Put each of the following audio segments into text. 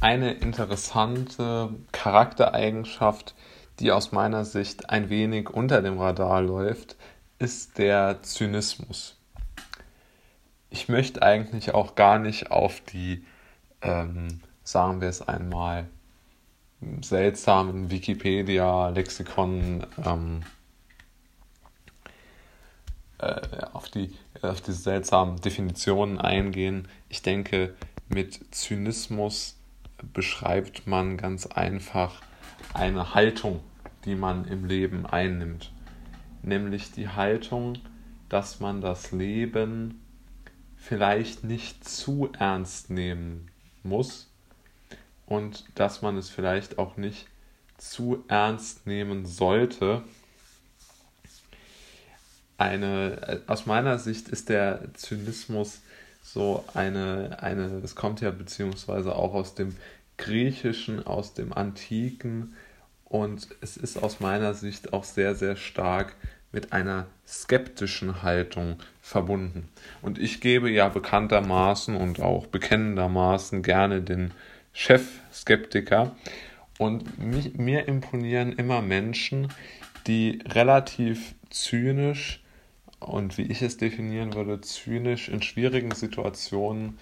eine interessante Charaktereigenschaft, die aus meiner Sicht ein wenig unter dem Radar läuft, ist der Zynismus. Ich möchte eigentlich auch gar nicht auf die, ähm, sagen wir es einmal, seltsamen Wikipedia-Lexikon ähm, äh, auf, die, auf diese seltsamen Definitionen eingehen. Ich denke, mit Zynismus beschreibt man ganz einfach eine Haltung, die man im Leben einnimmt. Nämlich die Haltung, dass man das Leben vielleicht nicht zu ernst nehmen muss und dass man es vielleicht auch nicht zu ernst nehmen sollte. Eine, aus meiner Sicht ist der Zynismus so eine, eine, es kommt ja beziehungsweise auch aus dem Griechischen, aus dem Antiken und es ist aus meiner Sicht auch sehr, sehr stark mit einer skeptischen Haltung verbunden. Und ich gebe ja bekanntermaßen und auch bekennendermaßen gerne den Chef-Skeptiker. Und mich, mir imponieren immer Menschen, die relativ zynisch und wie ich es definieren würde, zynisch in schwierigen Situationen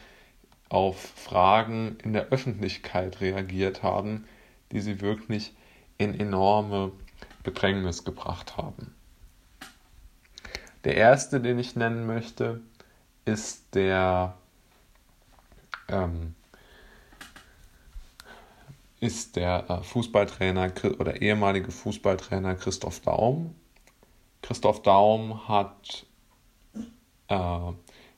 auf Fragen in der Öffentlichkeit reagiert haben, die sie wirklich in enorme Bedrängnis gebracht haben. Der erste, den ich nennen möchte, ist der ähm, ist der äh, Fußballtrainer oder ehemalige Fußballtrainer Christoph Daum. Christoph Daum hat, äh,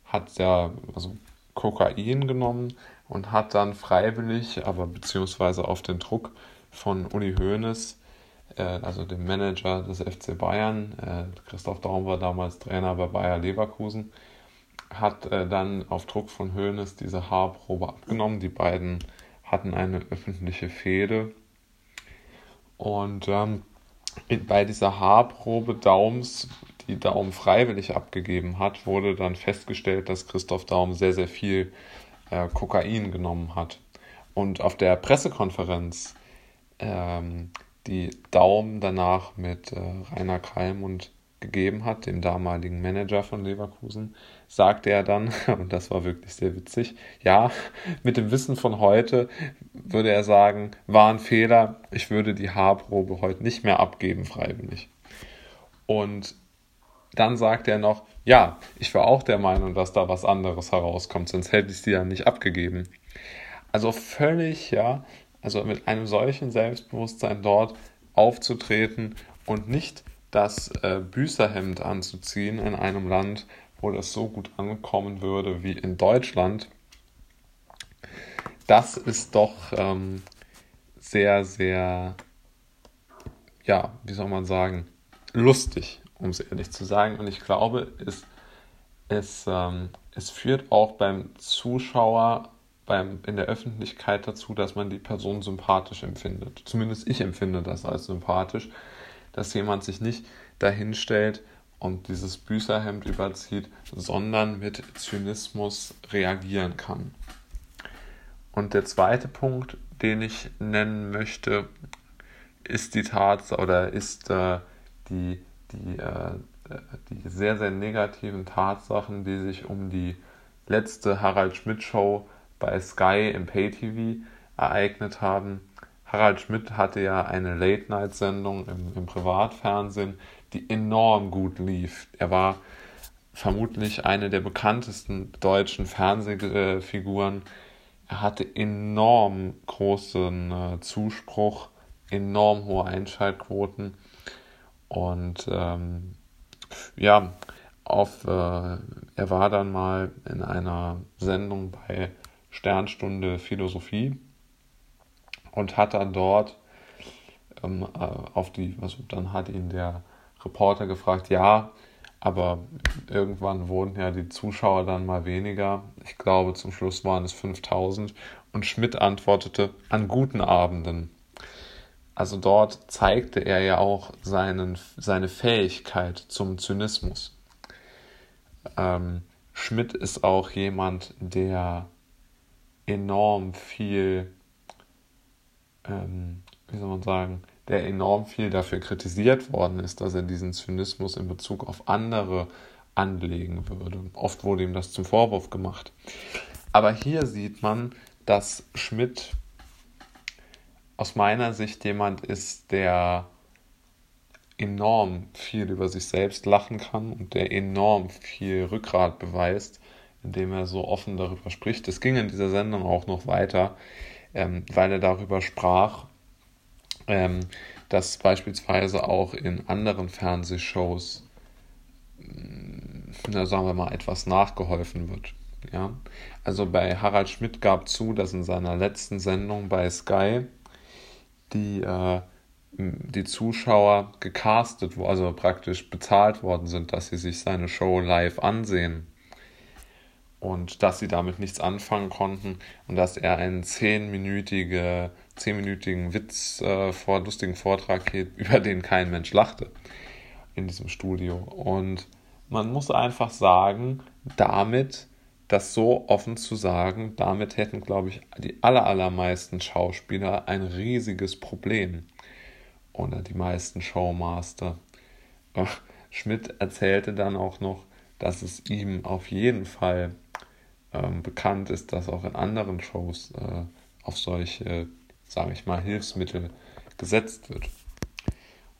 hat ja also Kokain genommen und hat dann freiwillig, aber beziehungsweise auf den Druck von Uli Hoeneß, äh, also dem Manager des FC Bayern, äh, Christoph Daum war damals Trainer bei Bayer Leverkusen, hat äh, dann auf Druck von Hoeneß diese Haarprobe abgenommen. Die beiden hatten eine öffentliche Fehde. Und ähm, bei dieser Haarprobe Daums, die Daum freiwillig abgegeben hat, wurde dann festgestellt, dass Christoph Daum sehr, sehr viel äh, Kokain genommen hat. Und auf der Pressekonferenz, ähm, die Daum danach mit äh, Rainer Kalmund gegeben hat, dem damaligen Manager von Leverkusen, sagte er dann, und das war wirklich sehr witzig, ja, mit dem Wissen von heute würde er sagen, war ein Fehler, ich würde die Haarprobe heute nicht mehr abgeben freiwillig. Und dann sagt er noch, ja, ich war auch der Meinung, dass da was anderes herauskommt, sonst hätte ich sie ja nicht abgegeben. Also völlig, ja, also mit einem solchen Selbstbewusstsein dort aufzutreten und nicht das äh, Büßerhemd anzuziehen in einem Land, wo das so gut ankommen würde wie in Deutschland, das ist doch ähm, sehr, sehr, ja, wie soll man sagen, lustig, um es ehrlich zu sagen. Und ich glaube, es, es, ähm, es führt auch beim Zuschauer beim, in der Öffentlichkeit dazu, dass man die Person sympathisch empfindet. Zumindest ich empfinde das als sympathisch, dass jemand sich nicht dahinstellt und dieses Büßerhemd überzieht, sondern mit Zynismus reagieren kann. Und der zweite Punkt, den ich nennen möchte, ist die Tatsache oder ist äh, die, die, äh, die sehr, sehr negativen Tatsachen, die sich um die letzte Harald Schmidt Show bei Sky im Pay-TV ereignet haben. Harald Schmidt hatte ja eine Late-Night-Sendung im, im Privatfernsehen, die enorm gut lief. Er war vermutlich eine der bekanntesten deutschen Fernsehfiguren. Er hatte enorm großen äh, Zuspruch, enorm hohe Einschaltquoten und ähm, ja, auf, äh, er war dann mal in einer Sendung bei Sternstunde Philosophie und hat dann dort ähm, äh, auf die, also dann hat ihn der Reporter gefragt, ja, aber irgendwann wurden ja die Zuschauer dann mal weniger. Ich glaube, zum Schluss waren es 5000. Und Schmidt antwortete, an guten Abenden. Also dort zeigte er ja auch seinen, seine Fähigkeit zum Zynismus. Ähm, Schmidt ist auch jemand, der enorm viel ähm, wie soll man sagen, der enorm viel dafür kritisiert worden ist, dass er diesen Zynismus in Bezug auf andere anlegen würde. Oft wurde ihm das zum Vorwurf gemacht. Aber hier sieht man, dass Schmidt aus meiner Sicht jemand ist, der enorm viel über sich selbst lachen kann und der enorm viel Rückgrat beweist, indem er so offen darüber spricht. Es ging in dieser Sendung auch noch weiter, ähm, weil er darüber sprach, ähm, dass beispielsweise auch in anderen Fernsehshows, mm, na, sagen wir mal, etwas nachgeholfen wird. Ja? Also bei Harald Schmidt gab zu, dass in seiner letzten Sendung bei Sky die, äh, die Zuschauer gecastet, also praktisch bezahlt worden sind, dass sie sich seine Show live ansehen und dass sie damit nichts anfangen konnten und dass er einen zehnminütige, zehnminütigen Witz äh, vor lustigen Vortrag hielt, über den kein Mensch lachte in diesem Studio. Und man muss einfach sagen, damit, das so offen zu sagen, damit hätten, glaube ich, die aller, allermeisten Schauspieler ein riesiges Problem. Oder die meisten Showmaster. Schmidt erzählte dann auch noch, dass es ihm auf jeden Fall ähm, bekannt ist, dass auch in anderen Shows äh, auf solche, sage ich mal, Hilfsmittel gesetzt wird.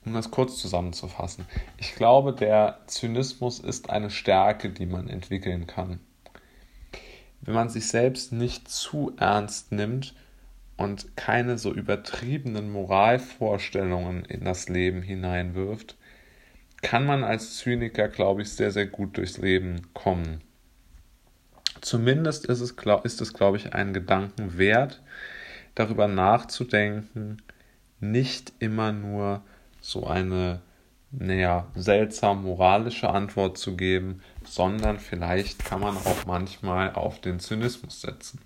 Um das kurz zusammenzufassen. Ich glaube, der Zynismus ist eine Stärke, die man entwickeln kann. Wenn man sich selbst nicht zu ernst nimmt und keine so übertriebenen Moralvorstellungen in das Leben hineinwirft, kann man als Zyniker, glaube ich, sehr, sehr gut durchs Leben kommen. Zumindest ist es, glaub, ist es, glaube ich, einen Gedanken wert, darüber nachzudenken, nicht immer nur so eine naja, seltsam moralische Antwort zu geben, sondern vielleicht kann man auch manchmal auf den Zynismus setzen.